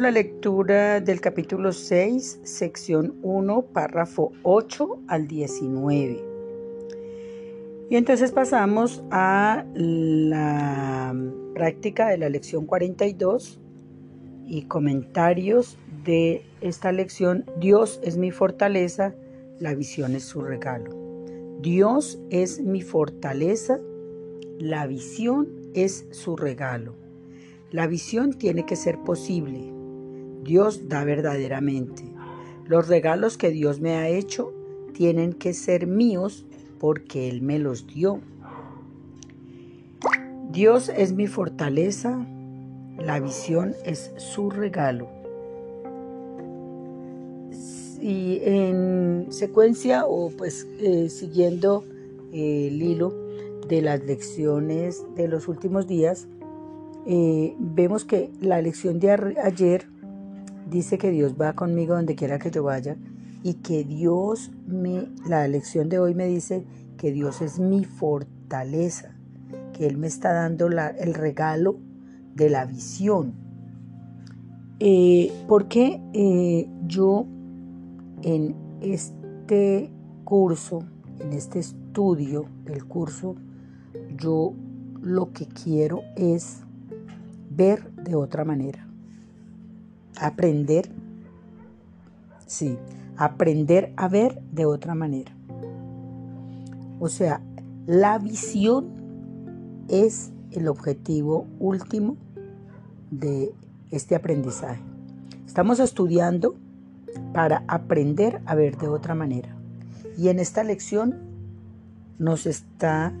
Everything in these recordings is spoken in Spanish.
La lectura del capítulo 6, sección 1, párrafo 8 al 19. Y entonces pasamos a la práctica de la lección 42 y comentarios de esta lección. Dios es mi fortaleza, la visión es su regalo. Dios es mi fortaleza, la visión es su regalo. La visión tiene que ser posible. Dios da verdaderamente. Los regalos que Dios me ha hecho tienen que ser míos porque Él me los dio. Dios es mi fortaleza, la visión es su regalo. Y en secuencia o pues eh, siguiendo eh, el hilo de las lecciones de los últimos días, eh, vemos que la lección de ayer dice que Dios va conmigo donde quiera que yo vaya y que Dios me, la lección de hoy me dice que Dios es mi fortaleza, que Él me está dando el regalo de la visión. Eh, porque eh, yo en este curso, en este estudio del curso, yo lo que quiero es ver de otra manera. Aprender, sí, aprender a ver de otra manera. O sea, la visión es el objetivo último de este aprendizaje. Estamos estudiando para aprender a ver de otra manera. Y en esta lección nos está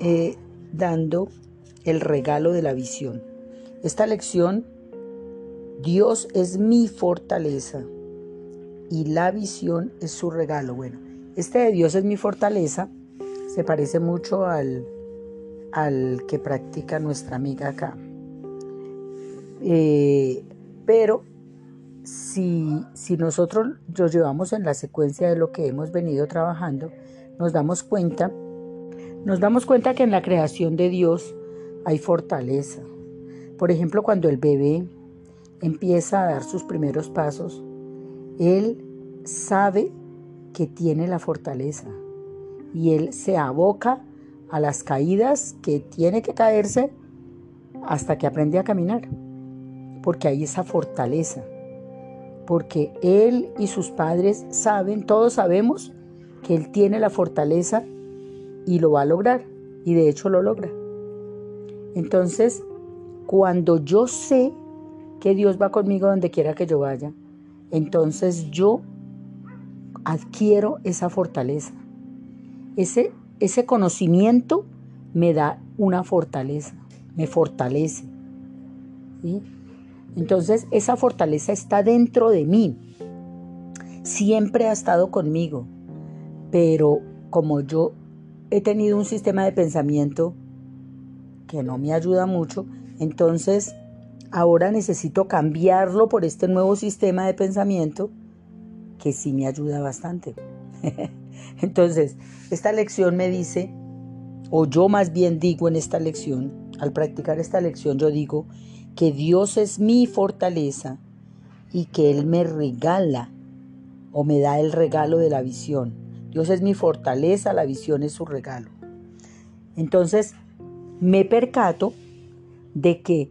eh, dando el regalo de la visión. Esta lección, Dios es mi fortaleza y la visión es su regalo. Bueno, este de Dios es mi fortaleza se parece mucho al, al que practica nuestra amiga acá. Eh, pero si, si nosotros lo llevamos en la secuencia de lo que hemos venido trabajando, nos damos cuenta, nos damos cuenta que en la creación de Dios hay fortaleza. Por ejemplo, cuando el bebé empieza a dar sus primeros pasos, él sabe que tiene la fortaleza y él se aboca a las caídas que tiene que caerse hasta que aprende a caminar, porque hay esa fortaleza, porque él y sus padres saben, todos sabemos que él tiene la fortaleza y lo va a lograr, y de hecho lo logra. Entonces, cuando yo sé que Dios va conmigo donde quiera que yo vaya, entonces yo adquiero esa fortaleza. Ese, ese conocimiento me da una fortaleza, me fortalece. Entonces esa fortaleza está dentro de mí. Siempre ha estado conmigo. Pero como yo he tenido un sistema de pensamiento que no me ayuda mucho, entonces, ahora necesito cambiarlo por este nuevo sistema de pensamiento que sí me ayuda bastante. entonces, esta lección me dice, o yo más bien digo en esta lección, al practicar esta lección, yo digo que Dios es mi fortaleza y que Él me regala o me da el regalo de la visión. Dios es mi fortaleza, la visión es su regalo. Entonces, me percato de que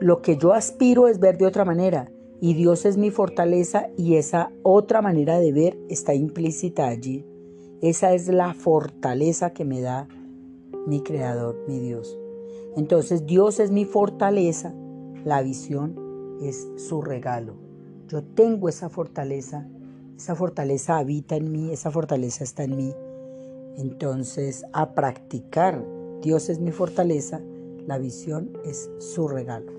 lo que yo aspiro es ver de otra manera y Dios es mi fortaleza y esa otra manera de ver está implícita allí. Esa es la fortaleza que me da mi creador, mi Dios. Entonces Dios es mi fortaleza, la visión es su regalo. Yo tengo esa fortaleza, esa fortaleza habita en mí, esa fortaleza está en mí. Entonces, a practicar, Dios es mi fortaleza, la visión es su regalo.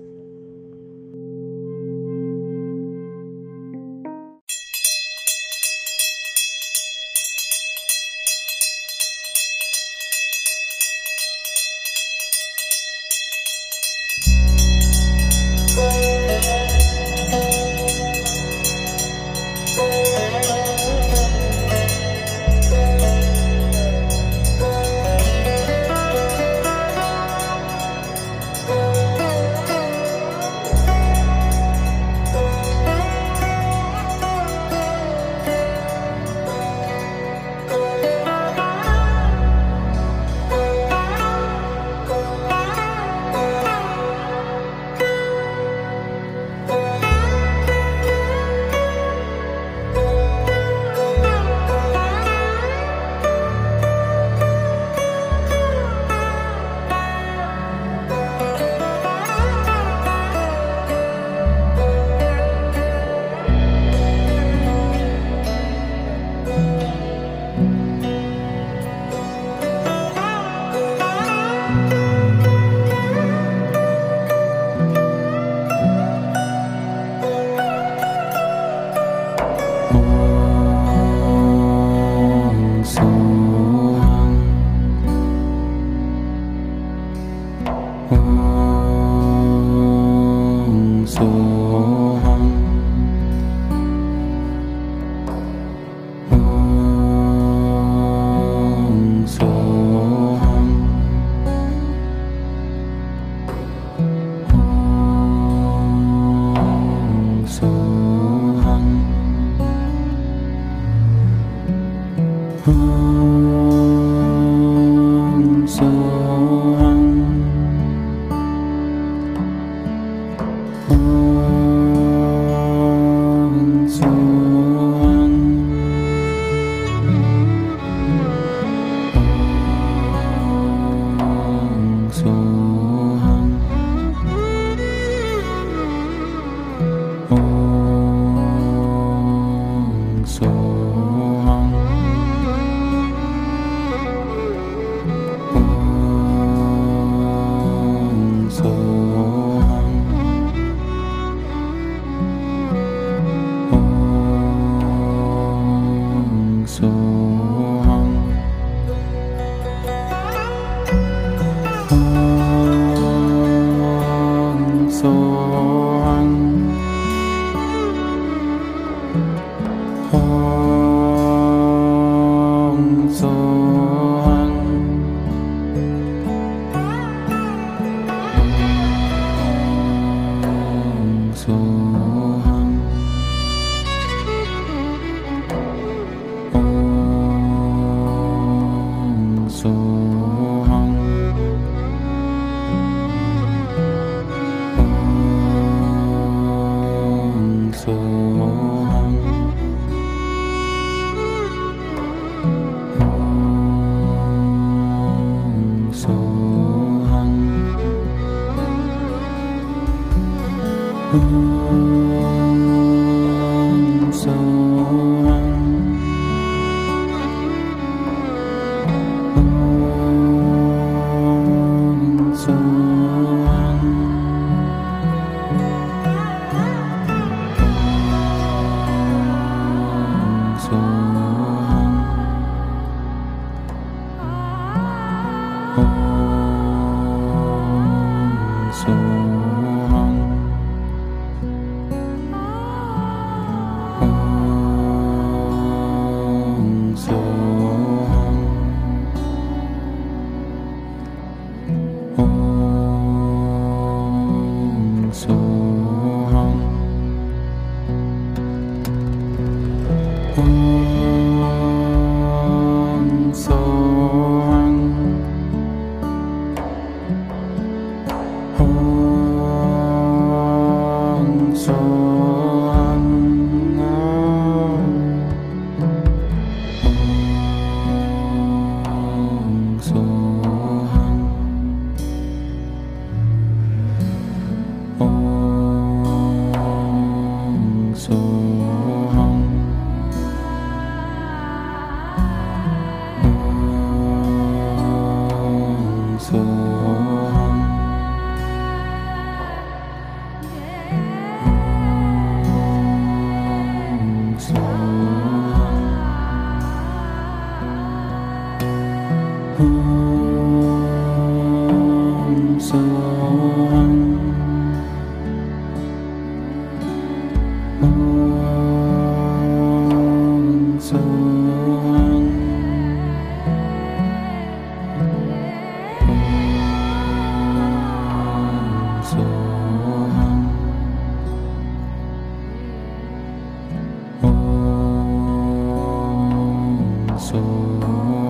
Oh. Oh.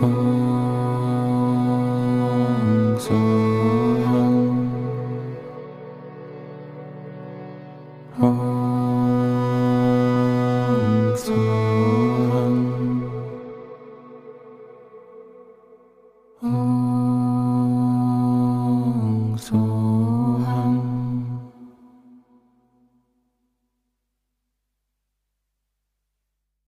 Om